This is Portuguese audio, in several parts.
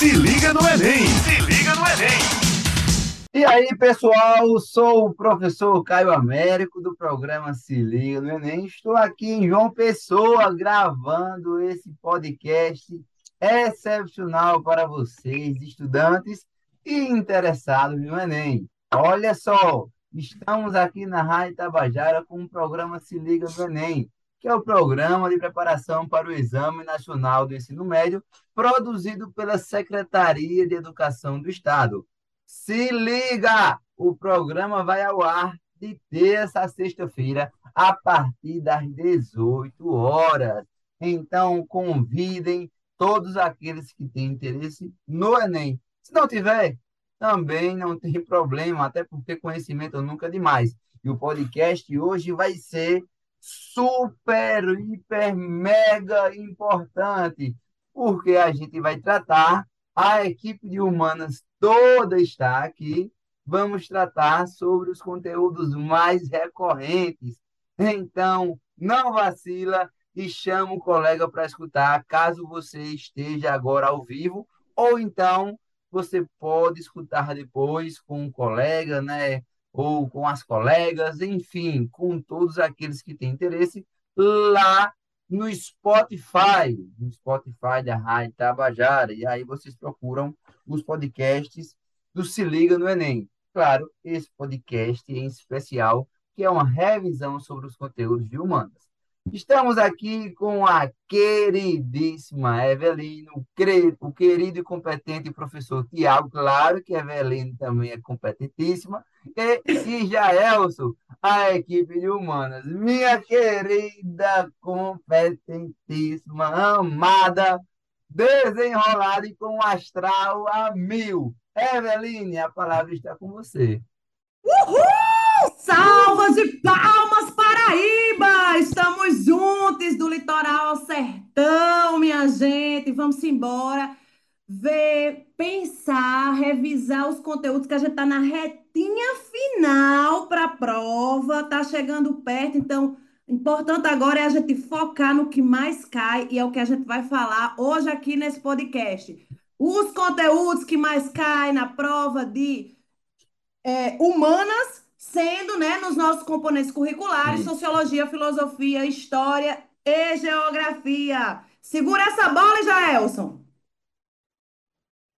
Se liga no Enem! Se liga no Enem! E aí, pessoal, sou o professor Caio Américo do programa Se Liga no Enem. Estou aqui em João Pessoa gravando esse podcast excepcional para vocês, estudantes e interessados no Enem. Olha só, estamos aqui na Rádio Tabajara com o programa Se Liga no Enem, que é o programa de preparação para o Exame Nacional do Ensino Médio, produzido pela Secretaria de Educação do Estado. Se liga! O programa vai ao ar de terça a sexta-feira, a partir das 18 horas. Então, convidem todos aqueles que têm interesse no Enem. Se não tiver, também não tem problema, até porque conhecimento nunca é demais. E o podcast hoje vai ser super, hiper, mega importante, porque a gente vai tratar, a equipe de humanas toda está aqui, vamos tratar sobre os conteúdos mais recorrentes. Então, não vacila e chama o colega para escutar, caso você esteja agora ao vivo, ou então você pode escutar depois com um colega, né? Ou com as colegas, enfim, com todos aqueles que têm interesse, lá no Spotify, no Spotify da Rádio Tabajara. E aí vocês procuram os podcasts do Se Liga no Enem. Claro, esse podcast em especial, que é uma revisão sobre os conteúdos de humanas. Estamos aqui com a queridíssima Evelino, o querido e competente professor Tiago, claro que a Evelino também é competentíssima, e, Jaelson, a equipe de humanas. Minha querida, competentíssima, amada, desenrolada e com astral a mil. Eveline, a palavra está com você. Uhul! Salvas de palmas, Paraíba! Estamos juntos do litoral ao sertão, minha gente. Vamos embora ver, pensar, revisar os conteúdos que a gente está na retinha final para a prova, está chegando perto, então importante agora é a gente focar no que mais cai e é o que a gente vai falar hoje aqui nesse podcast. Os conteúdos que mais caem na prova de é, humanas, sendo né, nos nossos componentes curriculares, sociologia, filosofia, história e geografia. Segura essa bola, Jaelson.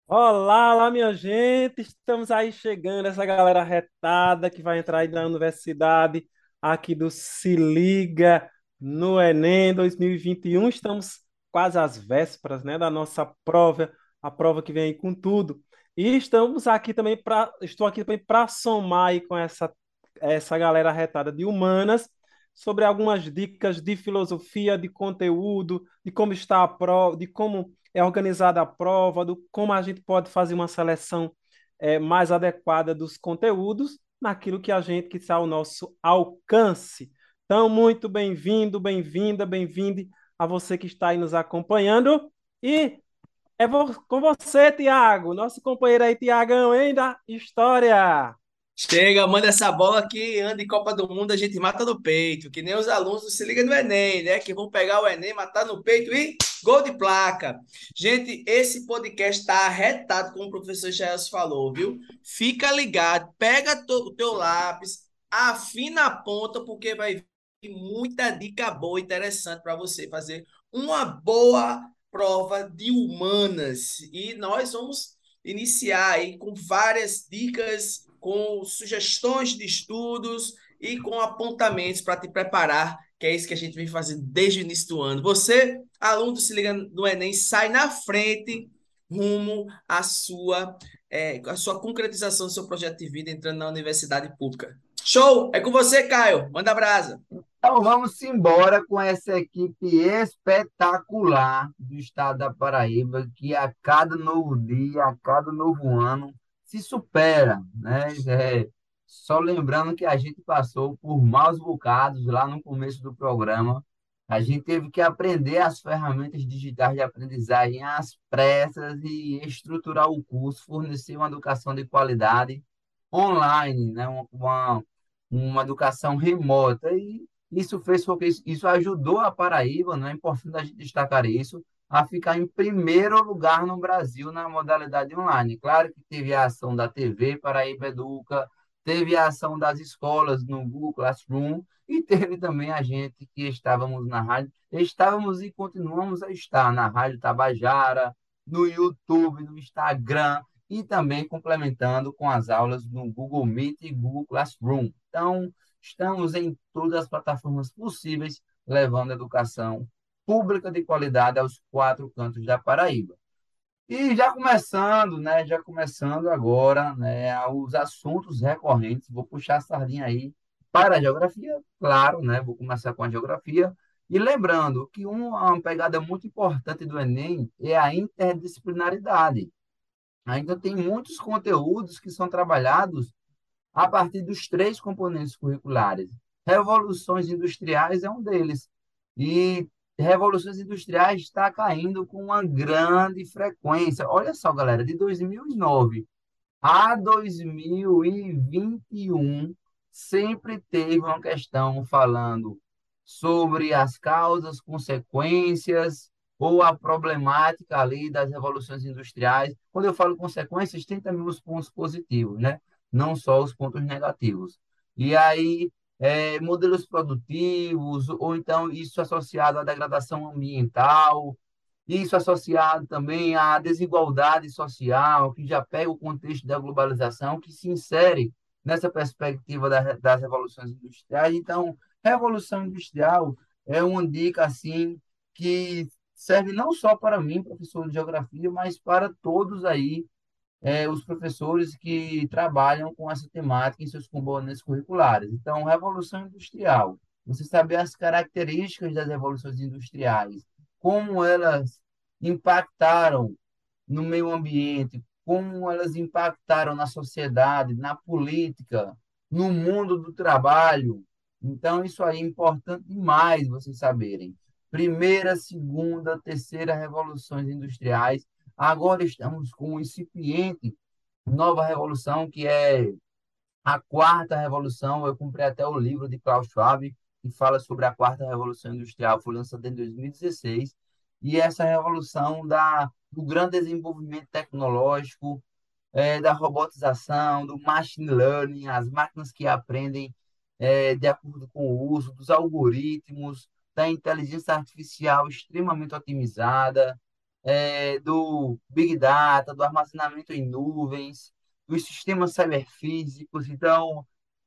Olá, olá, minha gente! Estamos aí chegando, essa galera retada que vai entrar aí na universidade aqui do Se Liga no Enem 2021. Estamos quase às vésperas, né, da nossa prova, a prova que vem aí com tudo. E estamos aqui também para, estou aqui também para somar aí com essa essa galera retada de humanas sobre algumas dicas de filosofia, de conteúdo, de como está a prova, de como é organizada a prova, do como a gente pode fazer uma seleção é, mais adequada dos conteúdos naquilo que a gente que está ao nosso alcance. Então, muito bem-vindo, bem-vinda, bem-vinde a você que está aí nos acompanhando. E é com você, Tiago, nosso companheiro aí, Tiagão, ainda história. Chega, manda essa bola que anda em Copa do Mundo, a gente mata no peito, que nem os alunos se ligam no Enem, né? Que vão pegar o Enem, matar no peito e gol de placa. Gente, esse podcast está arretado, como o professor Jaels falou, viu? Fica ligado, pega o teu lápis, afina a ponta, porque vai vir muita dica boa, interessante para você fazer uma boa prova de humanas. E nós vamos iniciar aí com várias dicas com sugestões de estudos e com apontamentos para te preparar, que é isso que a gente vem fazendo desde o início do ano. Você, aluno do Se Liga no Enem, sai na frente rumo à sua, é, à sua concretização do seu projeto de vida entrando na universidade pública. Show! É com você, Caio. Manda brasa. Então vamos embora com essa equipe espetacular do estado da Paraíba, que a cada novo dia, a cada novo ano, se supera, né? É, só lembrando que a gente passou por maus bocados lá no começo do programa. A gente teve que aprender as ferramentas digitais de aprendizagem às pressas e estruturar o curso, fornecer uma educação de qualidade online, né? uma, uma educação remota. E isso fez com que isso, isso ajudou a Paraíba, não é importante a gente destacar isso, a ficar em primeiro lugar no Brasil na modalidade online. Claro que teve a ação da TV Paraíba Educa, teve a ação das escolas no Google Classroom e teve também a gente que estávamos na rádio, estávamos e continuamos a estar na Rádio Tabajara, no YouTube, no Instagram e também complementando com as aulas no Google Meet e Google Classroom. Então, estamos em todas as plataformas possíveis, levando educação pública de qualidade aos quatro cantos da Paraíba. E já começando, né, já começando agora, né, os assuntos recorrentes, vou puxar a sardinha aí para a geografia, claro, né, vou começar com a geografia, e lembrando que uma pegada muito importante do Enem é a interdisciplinaridade. Ainda tem muitos conteúdos que são trabalhados a partir dos três componentes curriculares. Revoluções industriais é um deles. E revoluções industriais está caindo com uma grande frequência. Olha só, galera, de 2009 a 2021, sempre teve uma questão falando sobre as causas, consequências ou a problemática ali das revoluções industriais. Quando eu falo consequências, tem também os pontos positivos, né? Não só os pontos negativos. E aí, é, modelos produtivos, ou então isso associado à degradação ambiental, isso associado também à desigualdade social, que já pega o contexto da globalização, que se insere nessa perspectiva da, das revoluções industriais. Então, revolução industrial é uma dica assim que serve não só para mim, professor de geografia, mas para todos aí é, os professores que trabalham com essa temática em seus componentes curriculares. Então, revolução industrial, você saber as características das revoluções industriais, como elas impactaram no meio ambiente, como elas impactaram na sociedade, na política, no mundo do trabalho. Então, isso aí é importante demais vocês saberem. Primeira, segunda, terceira revoluções industriais Agora estamos com uma incipiente nova revolução, que é a quarta revolução. Eu comprei até o livro de Klaus Schwab, que fala sobre a quarta revolução industrial, foi lançado em 2016. E essa revolução da, do grande desenvolvimento tecnológico, é, da robotização, do machine learning, as máquinas que aprendem é, de acordo com o uso dos algoritmos, da inteligência artificial extremamente otimizada, é, do Big Data, do armazenamento em nuvens, dos sistemas cyberfísicos. Então,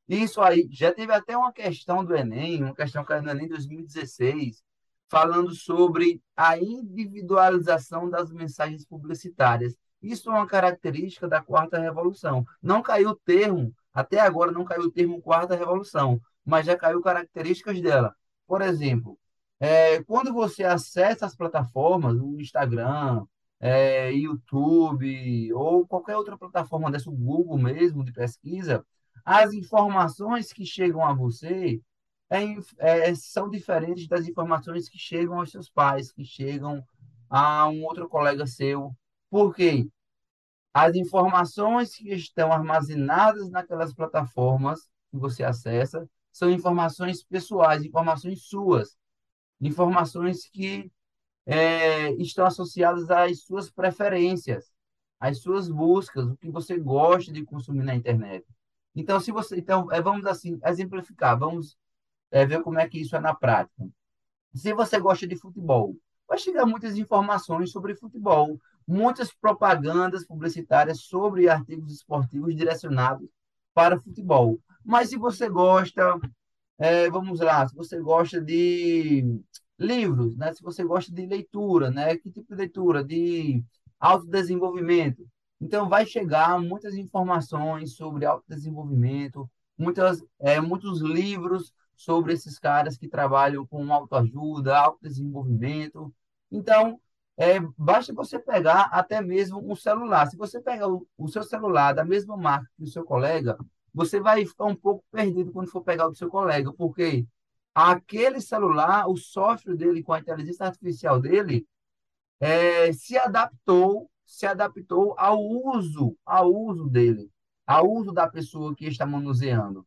isso aí já teve até uma questão do Enem, uma questão que era no Enem 2016, falando sobre a individualização das mensagens publicitárias. Isso é uma característica da quarta revolução. Não caiu o termo, até agora não caiu o termo quarta revolução, mas já caiu características dela. Por exemplo, é, quando você acessa as plataformas, o Instagram, é, YouTube ou qualquer outra plataforma dessa, o Google mesmo, de pesquisa, as informações que chegam a você é, é, são diferentes das informações que chegam aos seus pais, que chegam a um outro colega seu. Por quê? As informações que estão armazenadas naquelas plataformas que você acessa são informações pessoais, informações suas informações que é, estão associadas às suas preferências, às suas buscas, o que você gosta de consumir na internet. Então, se você, então, é, vamos assim exemplificar, vamos é, ver como é que isso é na prática. Se você gosta de futebol, vai chegar muitas informações sobre futebol, muitas propagandas publicitárias sobre artigos esportivos direcionados para futebol. Mas se você gosta é, vamos lá, se você gosta de livros, né? Se você gosta de leitura, né? Que tipo de leitura? De autodesenvolvimento. Então, vai chegar muitas informações sobre autodesenvolvimento, muitas, é, muitos livros sobre esses caras que trabalham com autoajuda, autodesenvolvimento. Então, é, basta você pegar até mesmo um celular. Se você pegar o, o seu celular da mesma marca que o seu colega, você vai ficar um pouco perdido quando for pegar o do seu colega, porque aquele celular, o software dele com a inteligência artificial dele, é, se adaptou, se adaptou ao uso, ao uso dele, ao uso da pessoa que está manuseando.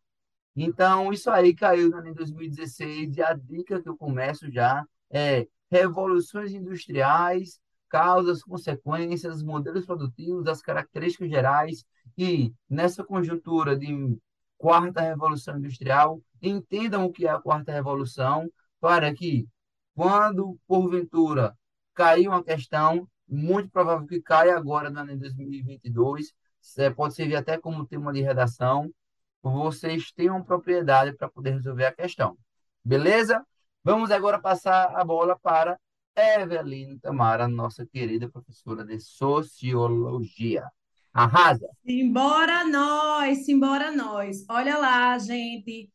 Então, isso aí caiu em 2016 e a dica que eu começo já é revoluções industriais, causas, consequências, modelos produtivos, as características gerais e, nessa conjuntura de quarta revolução industrial, entendam o que é a quarta revolução, para que, quando, porventura, cair uma questão, muito provável que caia agora, no ano de 2022, pode servir até como tema de redação, vocês tenham propriedade para poder resolver a questão. Beleza? Vamos agora passar a bola para Evelyn Tamara, nossa querida professora de Sociologia. Arrasa! Simbora nós, simbora nós. Olha lá, gente.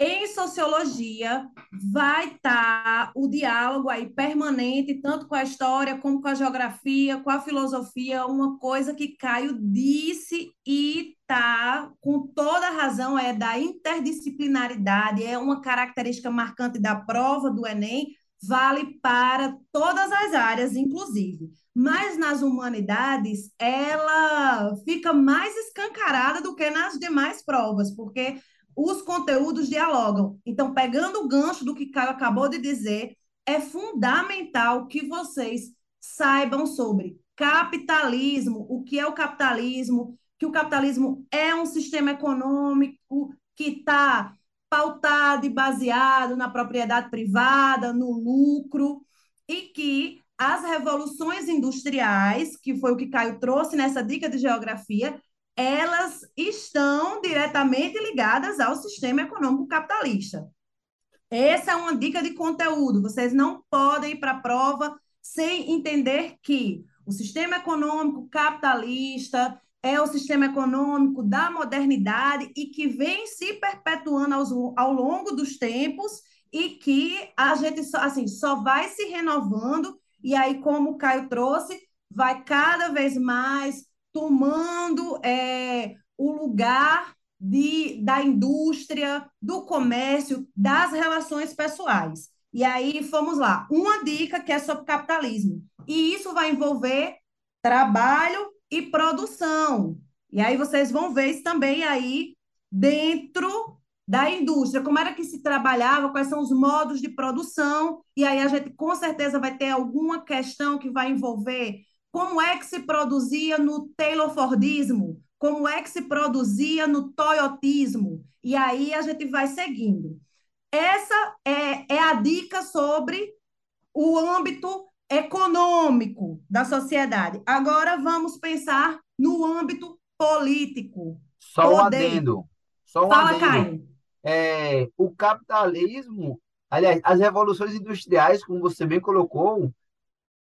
Em sociologia, vai estar tá o diálogo aí permanente, tanto com a história, como com a geografia, com a filosofia, uma coisa que Caio disse e tá com toda razão, é da interdisciplinaridade, é uma característica marcante da prova do Enem, vale para todas as áreas, inclusive. Mas nas humanidades, ela fica mais escancarada do que nas demais provas, porque os conteúdos dialogam. Então, pegando o gancho do que Caio acabou de dizer, é fundamental que vocês saibam sobre capitalismo, o que é o capitalismo, que o capitalismo é um sistema econômico que está pautado e baseado na propriedade privada, no lucro, e que as revoluções industriais, que foi o que Caio trouxe nessa dica de geografia, elas estão diretamente ligadas ao sistema econômico capitalista. Essa é uma dica de conteúdo. Vocês não podem ir para a prova sem entender que o sistema econômico capitalista é o sistema econômico da modernidade e que vem se perpetuando aos, ao longo dos tempos e que a gente assim, só vai se renovando e aí, como o Caio trouxe, vai cada vez mais tomando é, o lugar de, da indústria, do comércio, das relações pessoais. E aí, vamos lá, uma dica que é sobre capitalismo. E isso vai envolver trabalho e produção. E aí vocês vão ver isso também aí dentro da indústria, como era que se trabalhava, quais são os modos de produção, e aí a gente com certeza vai ter alguma questão que vai envolver como é que se produzia no Taylor Fordismo, como é que se produzia no Toyotismo, e aí a gente vai seguindo. Essa é, é a dica sobre o âmbito econômico da sociedade. Agora vamos pensar no âmbito político. Só um adendo. Só um Fala, adendo. Caio. É, o capitalismo, aliás, as revoluções industriais, como você bem colocou,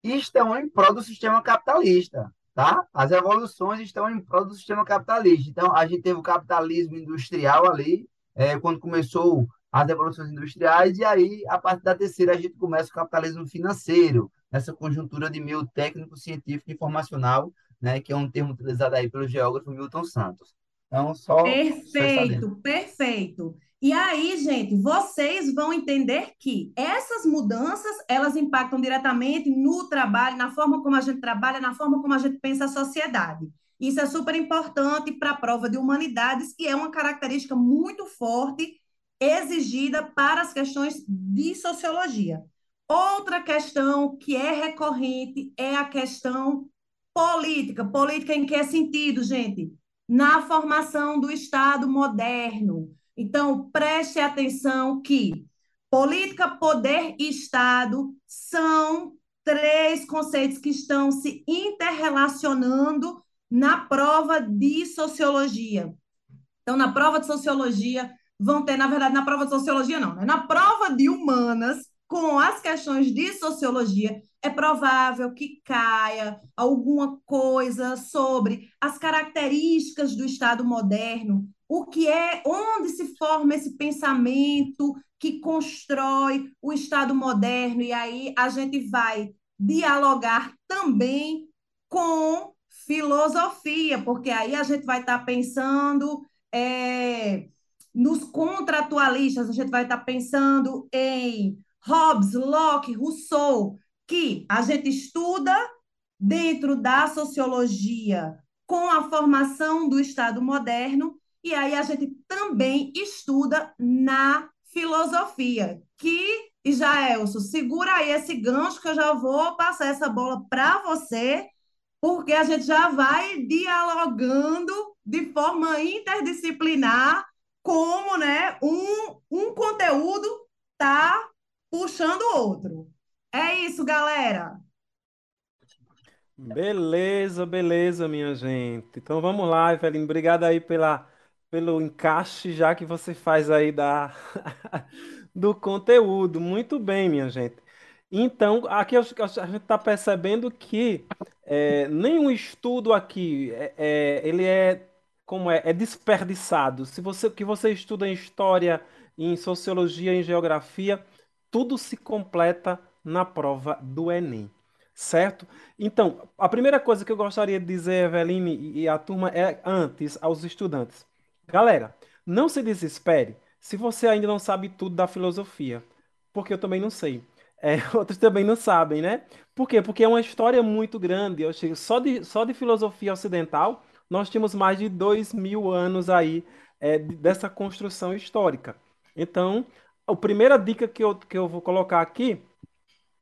estão em prol do sistema capitalista, tá? As revoluções estão em prol do sistema capitalista. Então, a gente teve o capitalismo industrial ali, é, quando começou as revoluções industriais, e aí, a partir da terceira, a gente começa o capitalismo financeiro, nessa conjuntura de meio técnico, científico e informacional, né, que é um termo utilizado aí pelo geógrafo Milton Santos. Então, só Perfeito, perfeito. E aí, gente, vocês vão entender que essas mudanças, elas impactam diretamente no trabalho, na forma como a gente trabalha, na forma como a gente pensa a sociedade. Isso é super importante para a prova de humanidades e é uma característica muito forte exigida para as questões de sociologia. Outra questão que é recorrente é a questão política. Política em que sentido, gente? Na formação do Estado moderno. Então, preste atenção que política, poder e Estado são três conceitos que estão se interrelacionando na prova de sociologia. Então, na prova de sociologia, vão ter, na verdade, na prova de sociologia, não, né? na prova de humanas, com as questões de sociologia, é provável que caia alguma coisa sobre as características do Estado moderno, o que é, onde se forma esse pensamento que constrói o Estado moderno, e aí a gente vai dialogar também com filosofia, porque aí a gente vai estar pensando é, nos contratualistas, a gente vai estar pensando em Hobbes, Locke, Rousseau, que a gente estuda dentro da sociologia com a formação do Estado moderno, e aí a gente também estuda na filosofia, que Jaelson, segura aí esse gancho que eu já vou passar essa bola para você, porque a gente já vai dialogando de forma interdisciplinar como né, um, um conteúdo está puxando o outro. É isso, galera. Beleza, beleza, minha gente. Então vamos lá, Evelyn. Obrigado aí pela, pelo encaixe já que você faz aí da, do conteúdo. Muito bem, minha gente. Então, aqui a gente está percebendo que é, nenhum estudo aqui é, é, ele é como é, é desperdiçado. Se você que você estuda em história, em sociologia, em geografia, tudo se completa na prova do Enem, certo? Então, a primeira coisa que eu gostaria de dizer, Eveline e a turma, é antes aos estudantes. Galera, não se desespere se você ainda não sabe tudo da filosofia, porque eu também não sei. É, outros também não sabem, né? Por quê? Porque é uma história muito grande. Eu chego, só de, só de filosofia ocidental, nós temos mais de dois mil anos aí é, dessa construção histórica. Então, a primeira dica que eu, que eu vou colocar aqui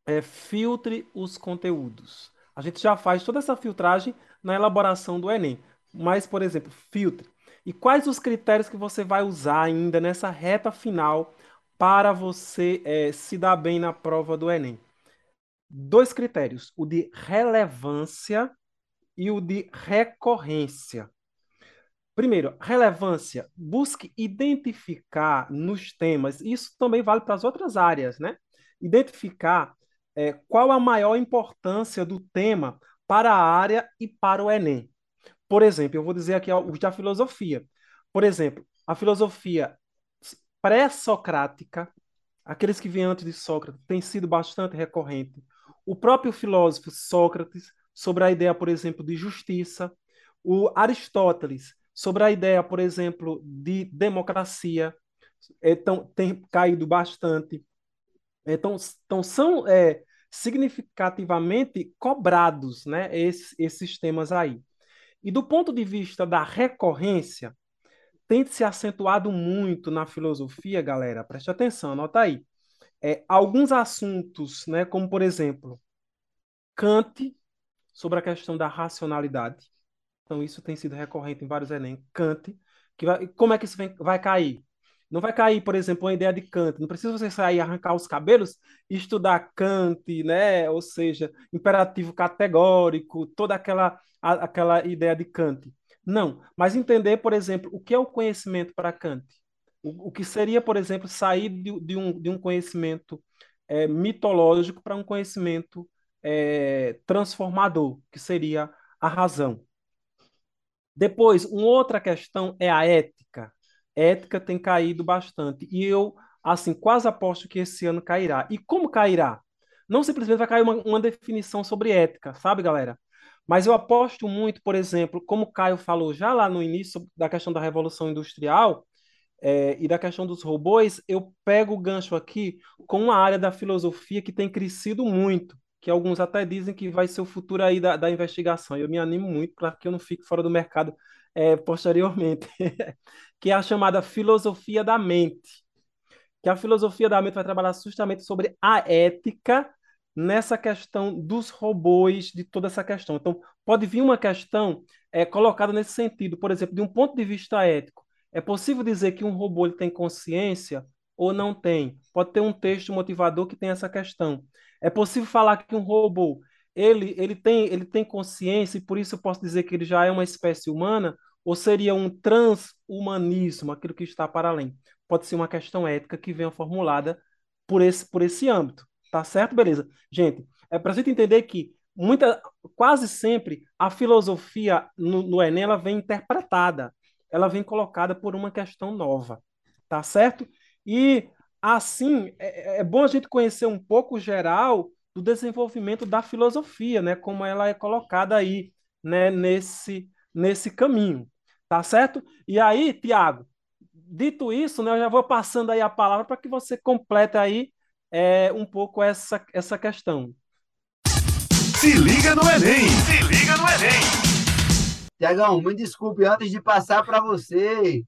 é filtre os conteúdos. A gente já faz toda essa filtragem na elaboração do Enem. Mas, por exemplo, filtre. E quais os critérios que você vai usar ainda nessa reta final para você é, se dar bem na prova do Enem? Dois critérios: o de relevância e o de recorrência. Primeiro, relevância. Busque identificar nos temas, isso também vale para as outras áreas, né? Identificar é, qual a maior importância do tema para a área e para o Enem. Por exemplo, eu vou dizer aqui os da filosofia. Por exemplo, a filosofia pré-socrática, aqueles que vêm antes de Sócrates, tem sido bastante recorrente. O próprio filósofo Sócrates, sobre a ideia, por exemplo, de justiça. O Aristóteles, sobre a ideia, por exemplo, de democracia. Então, tem caído bastante. Então, então são é, significativamente cobrados né, esses, esses temas aí. E do ponto de vista da recorrência, tem se acentuado muito na filosofia, galera, preste atenção, anota aí. É, alguns assuntos, né, como por exemplo, Kant sobre a questão da racionalidade. Então, isso tem sido recorrente em vários Enem. Kant, que vai, como é que isso vem, vai cair? Não vai cair, por exemplo, uma ideia de Kant. Não precisa você sair arrancar os cabelos e estudar Kant, né? Ou seja, imperativo categórico, toda aquela, a, aquela ideia de Kant. Não, mas entender, por exemplo, o que é o conhecimento para Kant. O, o que seria, por exemplo, sair de, de, um, de um conhecimento é, mitológico para um conhecimento é, transformador, que seria a razão. Depois, uma outra questão é a ética. ética tem caído bastante e eu, assim, quase aposto que esse ano cairá. E como cairá? Não simplesmente vai cair uma, uma definição sobre ética, sabe, galera? Mas eu aposto muito, por exemplo, como o Caio falou já lá no início da questão da Revolução Industrial é, e da questão dos robôs, eu pego o gancho aqui com uma área da filosofia que tem crescido muito, que alguns até dizem que vai ser o futuro aí da, da investigação. Eu me animo muito para que eu não fique fora do mercado é, posteriormente, que é a chamada filosofia da mente. Que a filosofia da mente vai trabalhar justamente sobre a ética nessa questão dos robôs, de toda essa questão. Então, pode vir uma questão é, colocada nesse sentido, por exemplo, de um ponto de vista ético. É possível dizer que um robô ele tem consciência ou não tem? Pode ter um texto motivador que tem essa questão. É possível falar que um robô ele, ele, tem, ele tem consciência e por isso eu posso dizer que ele já é uma espécie humana? Ou seria um transhumanismo, aquilo que está para além? Pode ser uma questão ética que venha formulada por esse, por esse âmbito. Tá certo? Beleza. Gente, é para a gente entender que muita, quase sempre a filosofia no, no Enem ela vem interpretada, ela vem colocada por uma questão nova. Tá certo? E Assim, é, é, bom a gente conhecer um pouco geral do desenvolvimento da filosofia, né? Como ela é colocada aí, né? Nesse, nesse caminho, tá certo? E aí, Tiago, dito isso, né? Eu já vou passando aí a palavra para que você complete aí é, um pouco essa, essa questão. Se liga no Enem! Se liga no Enem! Tiagão, me desculpe, antes de passar para você,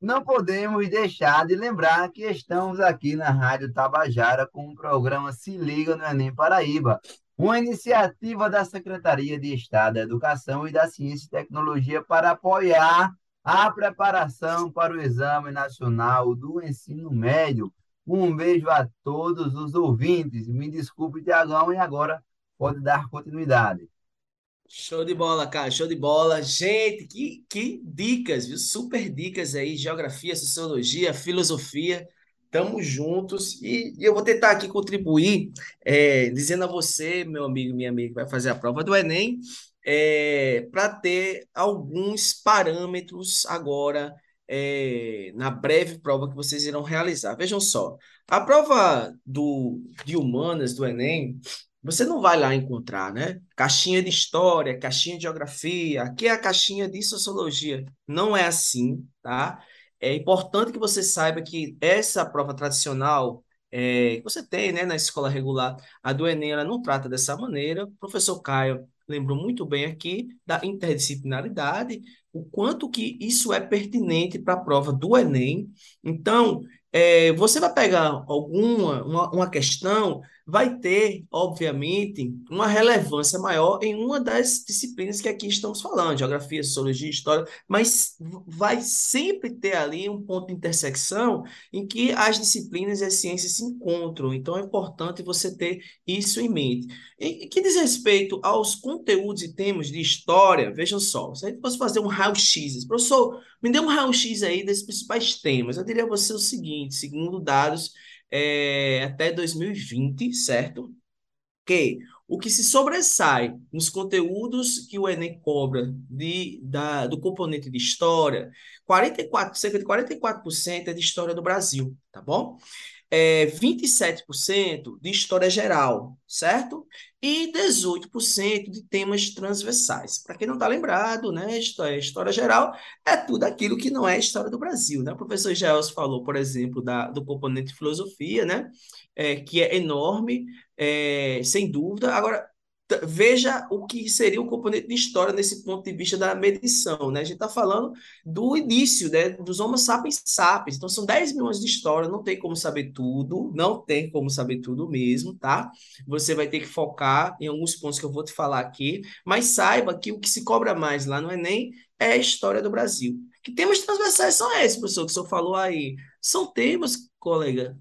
não podemos deixar de lembrar que estamos aqui na Rádio Tabajara com o programa Se Liga no Enem Paraíba, uma iniciativa da Secretaria de Estado da Educação e da Ciência e Tecnologia para apoiar a preparação para o Exame Nacional do Ensino Médio. Um beijo a todos os ouvintes. Me desculpe, Tiagão, e agora pode dar continuidade. Show de bola, cara, show de bola. Gente, que, que dicas, viu? Super dicas aí, geografia, sociologia, filosofia. Tamo juntos e, e eu vou tentar aqui contribuir, é, dizendo a você, meu amigo, minha amiga, que vai fazer a prova do Enem, é, para ter alguns parâmetros agora é, na breve prova que vocês irão realizar. Vejam só, a prova do, de humanas do Enem, você não vai lá encontrar, né? Caixinha de história, caixinha de geografia, aqui é a caixinha de sociologia. Não é assim, tá? É importante que você saiba que essa prova tradicional é, que você tem né, na escola regular, a do Enem, ela não trata dessa maneira. O professor Caio lembrou muito bem aqui da interdisciplinaridade, o quanto que isso é pertinente para a prova do Enem. Então, é, você vai pegar alguma uma, uma questão vai ter, obviamente, uma relevância maior em uma das disciplinas que aqui estamos falando, geografia, sociologia, história, mas vai sempre ter ali um ponto de intersecção em que as disciplinas e as ciências se encontram. Então é importante você ter isso em mente. E que diz respeito aos conteúdos e temas de história, vejam só, se a gente fosse fazer um raio-x, professor, me dê um raio-x aí desses principais temas. Eu diria a você o seguinte, segundo dados é, até 2020, certo? Que o que se sobressai nos conteúdos que o Enem cobra de, da, do componente de história, 44, cerca de 44% é de história do Brasil, tá bom? É, 27% de história geral, certo? E 18% de temas transversais. Para quem não está lembrado, né, história, história geral é tudo aquilo que não é história do Brasil. Né? O professor Gels falou, por exemplo, da, do componente filosofia, né, é, que é enorme, é, sem dúvida. Agora, veja o que seria o componente de história nesse ponto de vista da medição, né? A gente está falando do início, né? Dos Homo sapiens sapiens. Então, são 10 milhões de história, não tem como saber tudo, não tem como saber tudo mesmo, tá? Você vai ter que focar em alguns pontos que eu vou te falar aqui, mas saiba que o que se cobra mais lá no Enem é a história do Brasil. Que temas transversais são esses, professor, que o senhor falou aí? São temas, colega,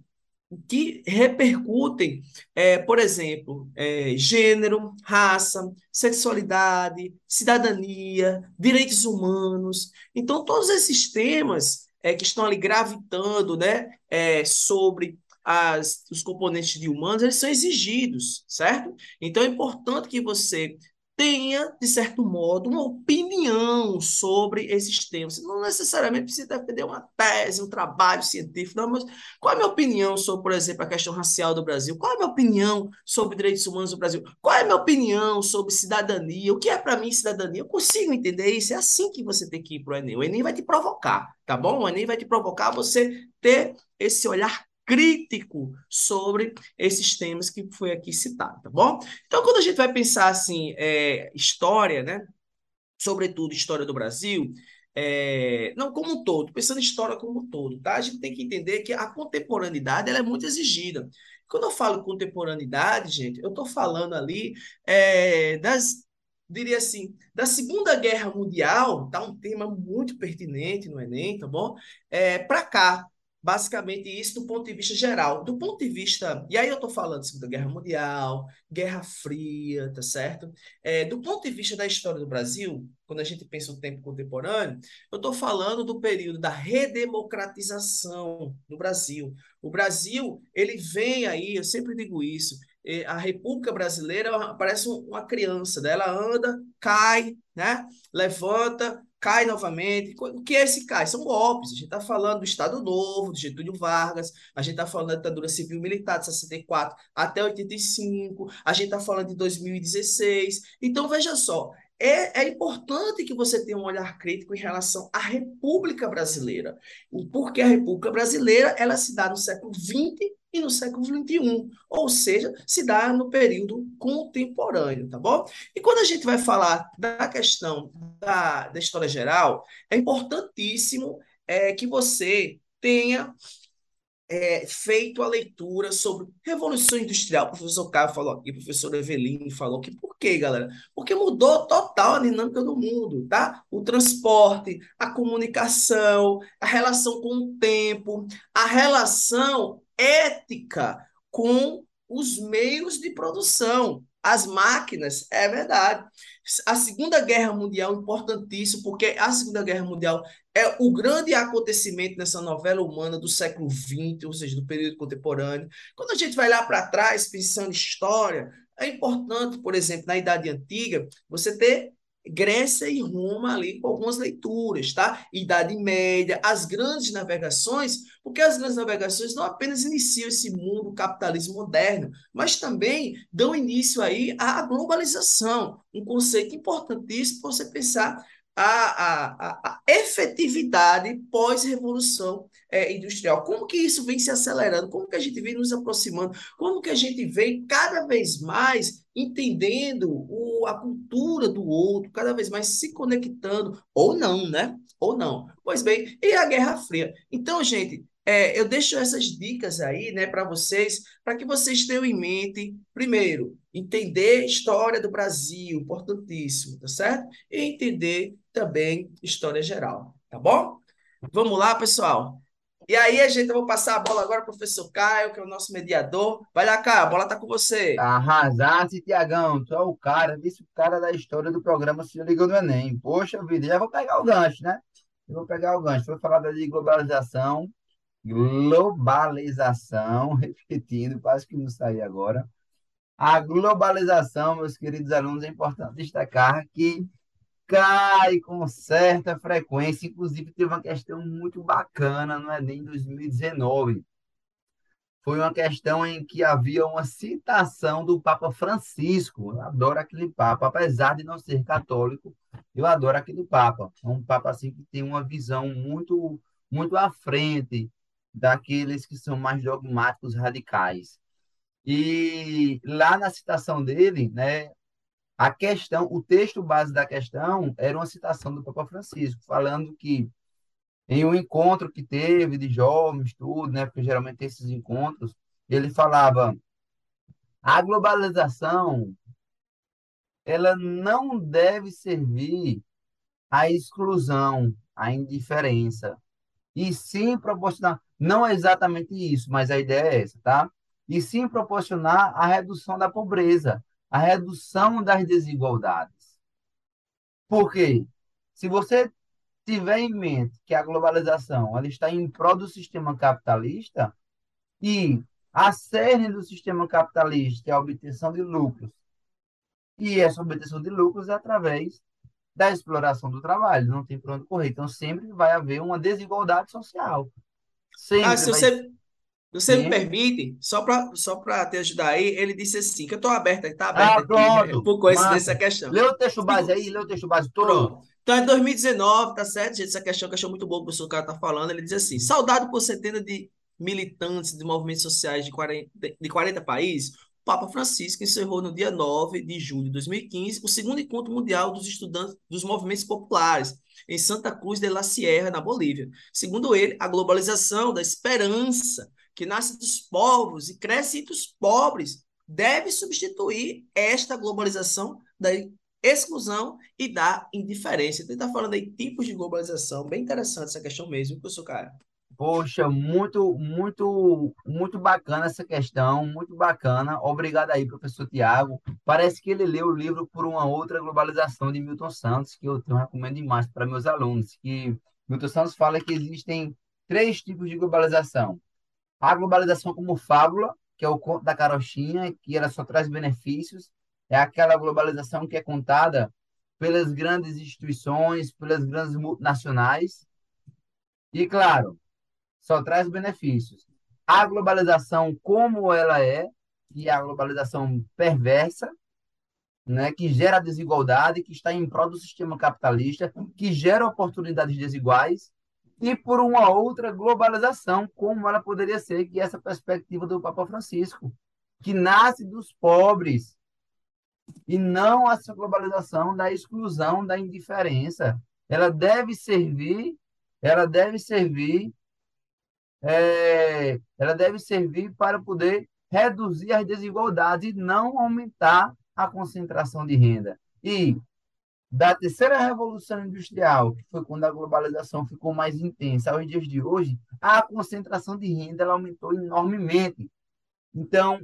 que repercutem, é, por exemplo, é, gênero, raça, sexualidade, cidadania, direitos humanos. Então, todos esses temas é, que estão ali gravitando né, é, sobre as, os componentes de humanos, eles são exigidos, certo? Então, é importante que você tenha, de certo modo, uma opinião sobre esses temas. Você não necessariamente precisa defender uma tese, um trabalho científico, não, mas qual é a minha opinião sobre, por exemplo, a questão racial do Brasil? Qual é a minha opinião sobre direitos humanos do Brasil? Qual é a minha opinião sobre cidadania? O que é para mim cidadania? Eu consigo entender isso? É assim que você tem que ir para o Enem. O Enem vai te provocar, tá bom? O Enem vai te provocar você ter esse olhar crítico sobre esses temas que foi aqui citado, tá bom? Então, quando a gente vai pensar assim, é, história, né? Sobretudo história do Brasil, é, não como um todo, pensando em história como um todo, tá? A gente tem que entender que a contemporaneidade ela é muito exigida. Quando eu falo contemporaneidade, gente, eu estou falando ali é, das diria assim, da Segunda Guerra Mundial, tá um tema muito pertinente no Enem, tá bom? É, para cá, Basicamente, isso do ponto de vista geral. Do ponto de vista. E aí eu estou falando de Segunda Guerra Mundial, Guerra Fria, tá certo? É, do ponto de vista da história do Brasil, quando a gente pensa no tempo contemporâneo, eu estou falando do período da redemocratização do Brasil. O Brasil, ele vem aí, eu sempre digo isso, a República Brasileira parece uma criança, né? ela anda, cai, né? levanta, cai novamente. O que é esse cai? São golpes. A gente está falando do Estado Novo, de Getúlio Vargas, a gente está falando da ditadura civil-militar de 64 até 85, a gente está falando de 2016. Então, veja só, é, é, importante que você tenha um olhar crítico em relação à República Brasileira. Porque a República Brasileira ela se dá no século XX e no século XXI, ou seja, se dá no período contemporâneo, tá bom? E quando a gente vai falar da questão da, da história geral, é importantíssimo é, que você tenha é, feito a leitura sobre Revolução Industrial. O professor Caio falou aqui, o professor Eveline falou que por quê, galera? Porque mudou total a dinâmica do mundo, tá? O transporte, a comunicação, a relação com o tempo, a relação ética com os meios de produção, as máquinas, é verdade. A Segunda Guerra Mundial é importantíssimo, porque a Segunda Guerra Mundial é o grande acontecimento nessa novela humana do século XX, ou seja, do período contemporâneo. Quando a gente vai lá para trás, pensando em história, é importante, por exemplo, na Idade Antiga, você ter Grécia e Roma ali com algumas leituras, tá? Idade Média, as grandes navegações, porque as grandes navegações não apenas iniciam esse mundo capitalismo moderno, mas também dão início aí à globalização, um conceito importantíssimo para você pensar a, a, a, efetividade pós-revolução é, industrial. Como que isso vem se acelerando? Como que a gente vem nos aproximando? Como que a gente vem cada vez mais entendendo o, a cultura do outro, cada vez mais se conectando, ou não, né? Ou não. Pois bem, e a Guerra Fria? Então, gente, é, eu deixo essas dicas aí, né, para vocês, para que vocês tenham em mente, primeiro, entender história do Brasil, importantíssimo, tá certo? E entender também história geral, tá bom? Vamos lá, pessoal. E aí, a gente, eu vou passar a bola agora para o professor Caio, que é o nosso mediador. Vai lá, Caio, a bola tá com você. Arrasasse, Tiagão. Tu é o cara, vice o cara da história do programa Se Liga no Enem. Poxa vida, já vou pegar o gancho, né? Eu vou pegar o gancho. Vou falar da globalização globalização, repetindo, quase que não saí agora. A globalização, meus queridos alunos, é importante destacar que cai com certa frequência. Inclusive, teve uma questão muito bacana no Enem 2019. Foi uma questão em que havia uma citação do Papa Francisco. Eu adoro aquele Papa, apesar de não ser católico, eu adoro aquele Papa. É um Papa assim que tem uma visão muito, muito à frente daqueles que são mais dogmáticos radicais. E lá na citação dele, né, a questão, o texto base da questão era uma citação do Papa Francisco, falando que em um encontro que teve de jovens, tudo, né, porque geralmente esses encontros, ele falava a globalização ela não deve servir à exclusão, à indiferença, e sim proporcionar não é exatamente isso, mas a ideia é essa, tá? E sim proporcionar a redução da pobreza, a redução das desigualdades. Por quê? Se você tiver em mente que a globalização ela está em prol do sistema capitalista e a cerne do sistema capitalista é a obtenção de lucros, e essa obtenção de lucros é através da exploração do trabalho, não tem para onde correr. Então, sempre vai haver uma desigualdade social. Sempre ah, se você, você me permite, só para só te ajudar aí, ele disse assim, que eu estou aberto, está aberto ah, pronto, aqui, por coincidência essa questão. Lê o texto base aí, lê o texto base todo. Pronto. Então, em 2019, tá certo, gente? Essa questão que eu achei muito boa que o professor cara tá falando, ele diz assim, saudado por centenas de militantes de movimentos sociais de 40, de 40 países, o Papa Francisco encerrou no dia 9 de julho de 2015 o segundo encontro mundial dos estudantes dos movimentos populares, em Santa Cruz de la Sierra, na Bolívia. Segundo ele, a globalização da esperança que nasce dos povos e cresce entre os pobres deve substituir esta globalização da exclusão e da indiferença. Então, está falando aí tipos de globalização, bem interessante essa questão mesmo, professor Caio. Poxa, muito, muito, muito bacana essa questão, muito bacana. Obrigado aí, professor Tiago. Parece que ele leu o livro por uma outra globalização de Milton Santos, que eu, tenho recomendo demais para meus alunos, que Milton Santos fala que existem três tipos de globalização. A globalização como fábula, que é o conto da carochinha, que ela só traz benefícios. É aquela globalização que é contada pelas grandes instituições, pelas grandes multinacionais. E, claro, só traz benefícios. A globalização como ela é, é a globalização perversa, né, que gera desigualdade, que está em prol do sistema capitalista, que gera oportunidades desiguais, e por uma outra globalização, como ela poderia ser, que é essa perspectiva do Papa Francisco, que nasce dos pobres, e não essa globalização da exclusão, da indiferença. Ela deve servir ela deve servir, é, ela deve servir para poder reduzir as desigualdades e não aumentar a concentração de renda. E da terceira revolução industrial, que foi quando a globalização ficou mais intensa, aos dias de hoje, a concentração de renda ela aumentou enormemente. Então,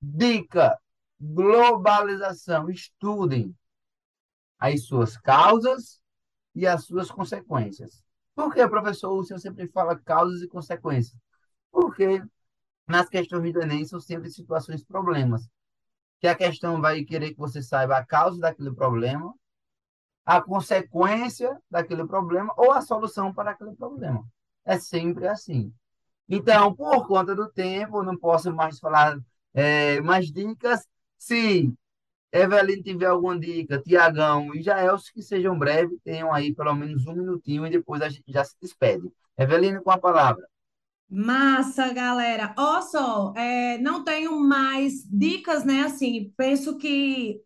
dica: globalização, estudem as suas causas e as suas consequências. Por que, professor, o senhor sempre fala causas e consequências? Porque nas questões do Enem são sempre situações problemas. Que a questão vai querer que você saiba a causa daquele problema, a consequência daquele problema ou a solução para aquele problema. É sempre assim. Então, por conta do tempo, não posso mais falar é, mais dicas. Se Evelyn tiver alguma dica, Tiagão e Jaelson, que sejam breves, tenham aí pelo menos um minutinho e depois a gente já se despede. Evelyn, com a palavra. Massa, galera. Ó só, é, não tenho mais dicas, né? Assim, penso que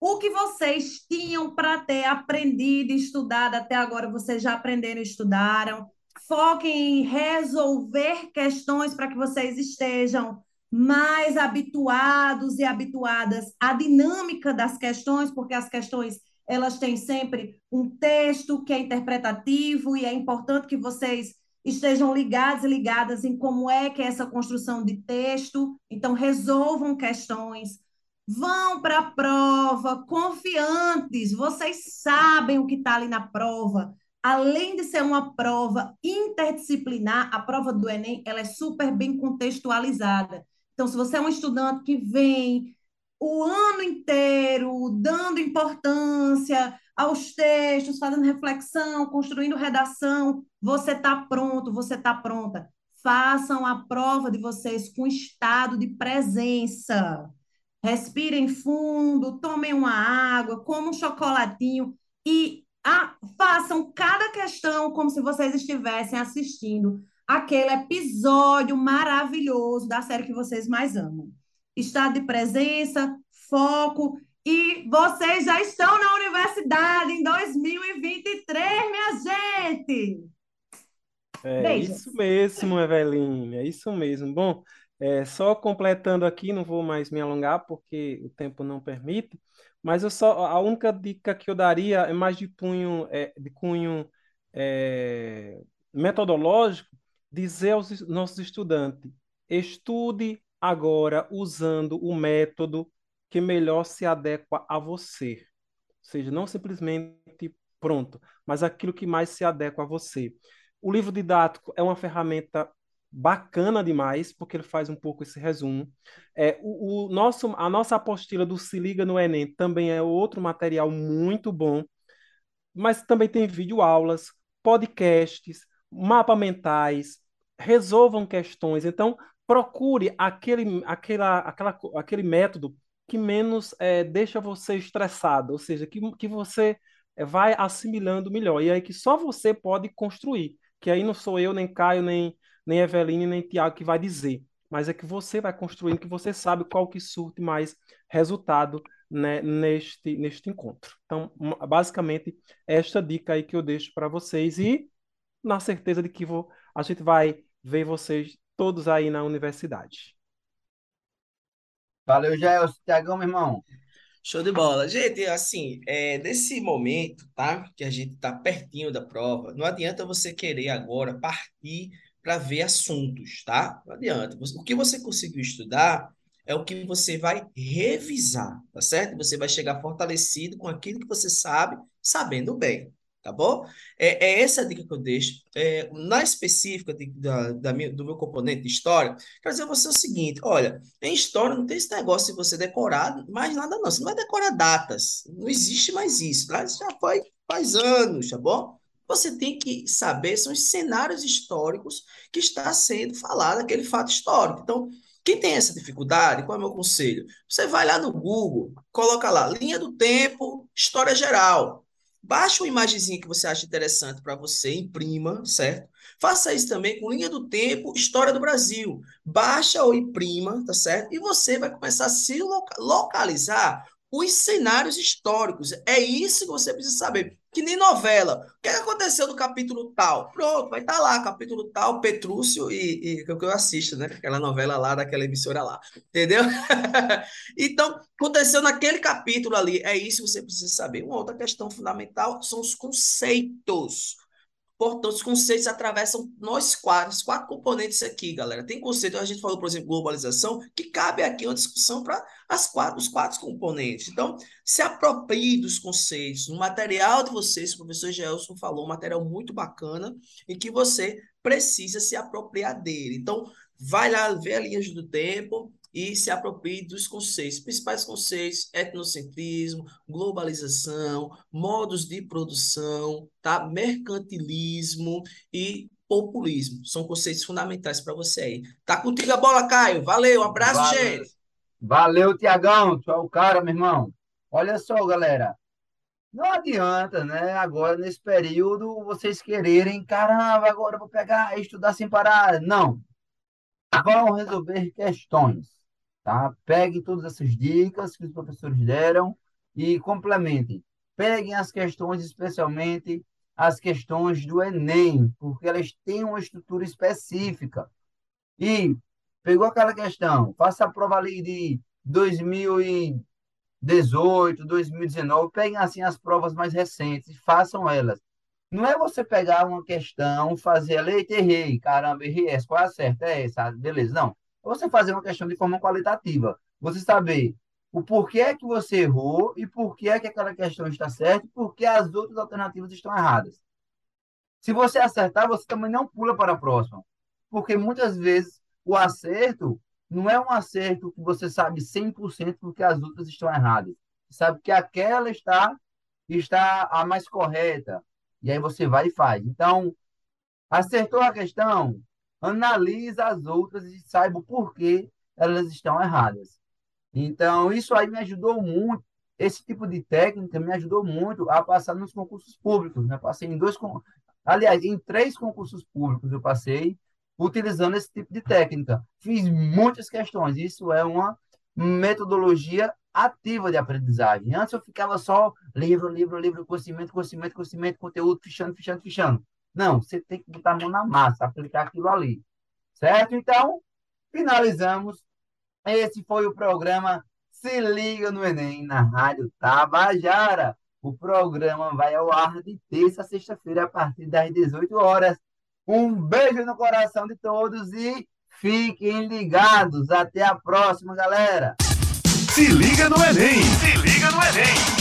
o que vocês tinham para ter aprendido e estudado até agora, vocês já aprenderam e estudaram. Foquem em resolver questões para que vocês estejam mais habituados e habituadas à dinâmica das questões, porque as questões elas têm sempre um texto que é interpretativo e é importante que vocês estejam ligados e ligadas em como é que é essa construção de texto. Então, resolvam questões, vão para a prova confiantes, vocês sabem o que está ali na prova. Além de ser uma prova interdisciplinar, a prova do Enem ela é super bem contextualizada. Então, se você é um estudante que vem o ano inteiro dando importância aos textos, fazendo reflexão, construindo redação, você está pronto, você está pronta. Façam a prova de vocês com estado de presença. Respirem fundo, tomem uma água, comam um chocolatinho e ah, façam cada questão como se vocês estivessem assistindo aquele episódio maravilhoso da série que vocês mais amam. Estado de presença, foco e vocês já estão na universidade em 2023, minha gente! É Beijos. isso mesmo, Eveline, é isso mesmo. Bom, é, só completando aqui, não vou mais me alongar porque o tempo não permite, mas eu só, a única dica que eu daria é mais de punho, é, de cunho é, metodológico, dizer aos nossos estudantes: estude agora usando o método que melhor se adequa a você. Ou seja, não simplesmente pronto, mas aquilo que mais se adequa a você. O livro didático é uma ferramenta bacana demais, porque ele faz um pouco esse resumo. É, o, o, nosso, a nossa apostila do Se Liga no Enem também é outro material muito bom, mas também tem videoaulas, podcasts, mapa mentais, resolvam questões. Então, procure aquele, aquela, aquela, aquele método que menos é, deixa você estressado, ou seja, que, que você é, vai assimilando melhor. E aí que só você pode construir, que aí não sou eu, nem Caio, nem, nem Eveline, nem Tiago que vai dizer, mas é que você vai construindo, que você sabe qual que surte mais resultado né, neste, neste encontro. Então, basicamente, esta dica aí que eu deixo para vocês e na certeza de que vou, a gente vai ver vocês todos aí na universidade. Valeu, Jair. Tiagão, meu irmão. Show de bola. Gente, assim, é, nesse momento, tá? Que a gente tá pertinho da prova, não adianta você querer agora partir para ver assuntos, tá? Não adianta. O que você conseguiu estudar é o que você vai revisar, tá certo? Você vai chegar fortalecido com aquilo que você sabe, sabendo bem tá bom? É, é essa dica que eu deixo. É, na específica de, da, da minha, do meu componente de história, quero dizer a você o seguinte: olha, em história não tem esse negócio de você decorar mais nada, não. Você não vai decorar datas. Não existe mais isso. Tá? Já foi faz anos, tá bom? Você tem que saber são os cenários históricos que está sendo falado aquele fato histórico. Então, quem tem essa dificuldade, qual é o meu conselho? Você vai lá no Google, coloca lá, linha do tempo, história geral. Baixe uma imagenzinha que você acha interessante para você, imprima, certo? Faça isso também com linha do tempo, história do Brasil. Baixa ou imprima, tá certo? E você vai começar a se localizar os cenários históricos. É isso que você precisa saber. Que nem novela. O que aconteceu no capítulo tal? Pronto, vai estar tá lá, capítulo tal, Petrúcio e, e que eu assisto, né? Aquela novela lá, daquela emissora lá. Entendeu? então, aconteceu naquele capítulo ali. É isso que você precisa saber. Uma outra questão fundamental são os conceitos. Portanto, os conceitos atravessam nós quatro, os quatro componentes aqui, galera. Tem conceito, a gente falou, por exemplo, globalização, que cabe aqui uma discussão para quatro, os quatro componentes. Então, se aproprie dos conceitos. No material de vocês, o professor Gelson falou, um material muito bacana, e que você precisa se apropriar dele. Então, vai lá ver a linha do tempo, e se aproprie dos conceitos, principais conceitos, etnocentrismo, globalização, modos de produção, tá? mercantilismo e populismo. São conceitos fundamentais para você aí. Tá contigo a bola, Caio. Valeu, um abraço, Valeu. gente. Valeu, Tiagão. Tu é o cara, meu irmão. Olha só, galera. Não adianta, né? Agora, nesse período, vocês quererem, caramba, agora eu vou pegar e estudar sem parar. Não. Vão resolver questões. Tá? Peguem todas essas dicas que os professores deram e complementem. Peguem as questões, especialmente as questões do Enem, porque elas têm uma estrutura específica. E pegou aquela questão, faça a prova ali de 2018, 2019, peguem assim as provas mais recentes e façam elas. Não é você pegar uma questão, fazer a leite, errei, caramba, errei essa, qual é a certa? É essa, beleza. Não você fazer uma questão de forma qualitativa. Você saber o porquê que você errou e por que é que aquela questão está certa e por que as outras alternativas estão erradas. Se você acertar, você também não pula para a próxima. Porque muitas vezes o acerto não é um acerto que você sabe 100% porque as outras estão erradas. Você sabe que aquela está está a mais correta. E aí você vai e faz. Então, acertou a questão? Analisa as outras e saiba o porquê elas estão erradas. Então, isso aí me ajudou muito. Esse tipo de técnica me ajudou muito a passar nos concursos públicos. Né? Passei em dois, aliás, em três concursos públicos eu passei utilizando esse tipo de técnica. Fiz muitas questões. Isso é uma metodologia ativa de aprendizagem. Antes eu ficava só livro, livro, livro, conhecimento, conhecimento, conhecimento, conteúdo, fichando, fichando, fichando. Não, você tem que botar a mão na massa, aplicar aquilo ali. Certo? Então, finalizamos. Esse foi o programa Se Liga no Enem, na Rádio Tabajara. O programa vai ao ar de terça a sexta-feira, a partir das 18 horas. Um beijo no coração de todos e fiquem ligados. Até a próxima, galera. Se liga no Enem! Se liga no Enem!